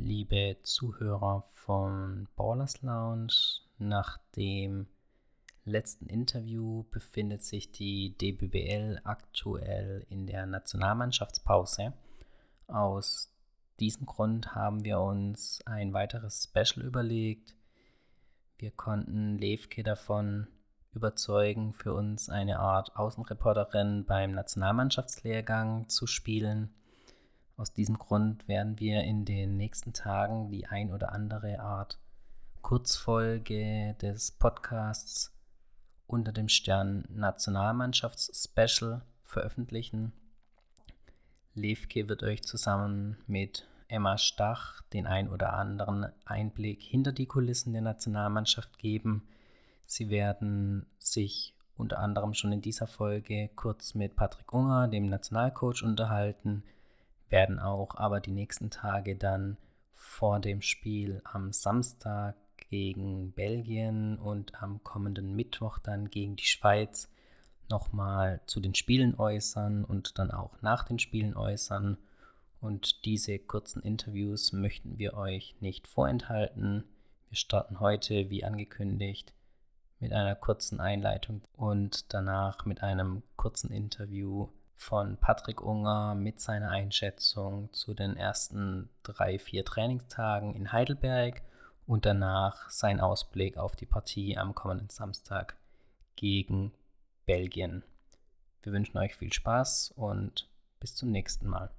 liebe Zuhörer von Ballers Lounge. Nach dem letzten Interview befindet sich die DBBL aktuell in der Nationalmannschaftspause. Aus diesem Grund haben wir uns ein weiteres Special überlegt. Wir konnten Levke davon überzeugen, für uns eine Art Außenreporterin beim Nationalmannschaftslehrgang zu spielen. Aus diesem Grund werden wir in den nächsten Tagen die ein oder andere Art Kurzfolge des Podcasts unter dem Stern Nationalmannschafts-Special veröffentlichen. Levke wird euch zusammen mit Emma Stach den ein oder anderen Einblick hinter die Kulissen der Nationalmannschaft geben. Sie werden sich unter anderem schon in dieser Folge kurz mit Patrick Unger, dem Nationalcoach, unterhalten, werden auch aber die nächsten Tage dann vor dem Spiel am Samstag gegen Belgien und am kommenden Mittwoch dann gegen die Schweiz nochmal zu den Spielen äußern und dann auch nach den Spielen äußern. Und diese kurzen Interviews möchten wir euch nicht vorenthalten. Wir starten heute, wie angekündigt, mit einer kurzen Einleitung und danach mit einem kurzen Interview von Patrick Unger mit seiner Einschätzung zu den ersten drei, vier Trainingstagen in Heidelberg und danach sein Ausblick auf die Partie am kommenden Samstag gegen Belgien. Wir wünschen euch viel Spaß und bis zum nächsten Mal.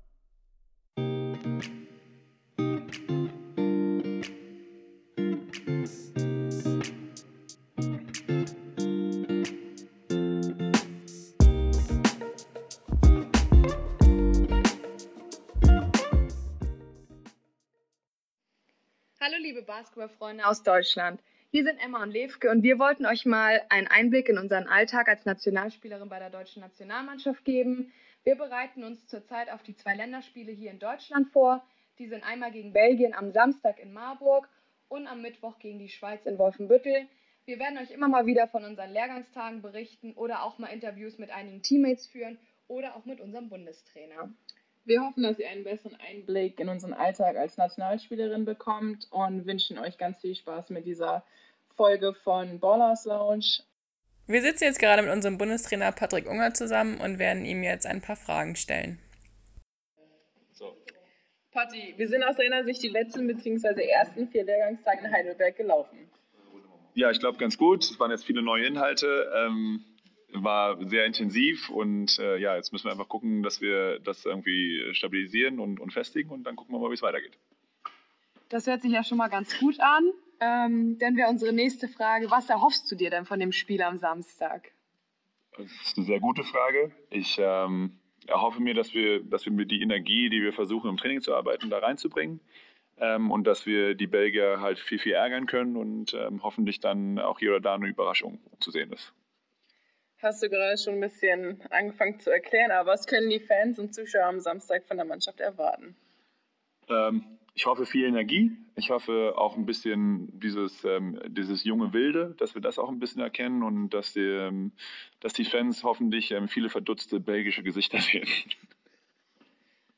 Liebe Basketballfreunde aus Deutschland. Hier sind Emma und Levke und wir wollten euch mal einen Einblick in unseren Alltag als Nationalspielerin bei der deutschen Nationalmannschaft geben. Wir bereiten uns zurzeit auf die zwei Länderspiele hier in Deutschland vor. Die sind einmal gegen Belgien am Samstag in Marburg und am Mittwoch gegen die Schweiz in Wolfenbüttel. Wir werden euch immer mal wieder von unseren Lehrgangstagen berichten oder auch mal Interviews mit einigen Teammates führen oder auch mit unserem Bundestrainer. Wir hoffen, dass ihr einen besseren Einblick in unseren Alltag als Nationalspielerin bekommt und wünschen euch ganz viel Spaß mit dieser Folge von Ballers Lounge. Wir sitzen jetzt gerade mit unserem Bundestrainer Patrick Unger zusammen und werden ihm jetzt ein paar Fragen stellen. So. Patti, wir sind aus deiner Sicht die letzten bzw. ersten vier Lehrgangstage in Heidelberg gelaufen. Ja, ich glaube ganz gut. Es waren jetzt viele neue Inhalte. Ähm, war sehr intensiv und äh, ja, jetzt müssen wir einfach gucken, dass wir das irgendwie stabilisieren und, und festigen und dann gucken wir mal, wie es weitergeht. Das hört sich ja schon mal ganz gut an. Ähm, dann wäre unsere nächste Frage, was erhoffst du dir denn von dem Spiel am Samstag? Das ist eine sehr gute Frage. Ich ähm, erhoffe mir, dass wir, dass wir mit die Energie, die wir versuchen im Training zu arbeiten, da reinzubringen ähm, und dass wir die Belgier halt viel, viel ärgern können und ähm, hoffentlich dann auch hier oder da eine Überraschung zu sehen ist hast du gerade schon ein bisschen angefangen zu erklären, aber was können die Fans und Zuschauer am Samstag von der Mannschaft erwarten? Ähm, ich hoffe viel Energie. Ich hoffe auch ein bisschen dieses, ähm, dieses junge Wilde, dass wir das auch ein bisschen erkennen und dass die, ähm, dass die Fans hoffentlich ähm, viele verdutzte belgische Gesichter sehen.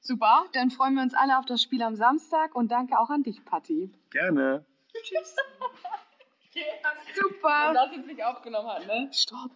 Super, dann freuen wir uns alle auf das Spiel am Samstag und danke auch an dich, Patti. Gerne. Tschüss. okay, super. Und dass es sich aufgenommen hat, ne? Stopp.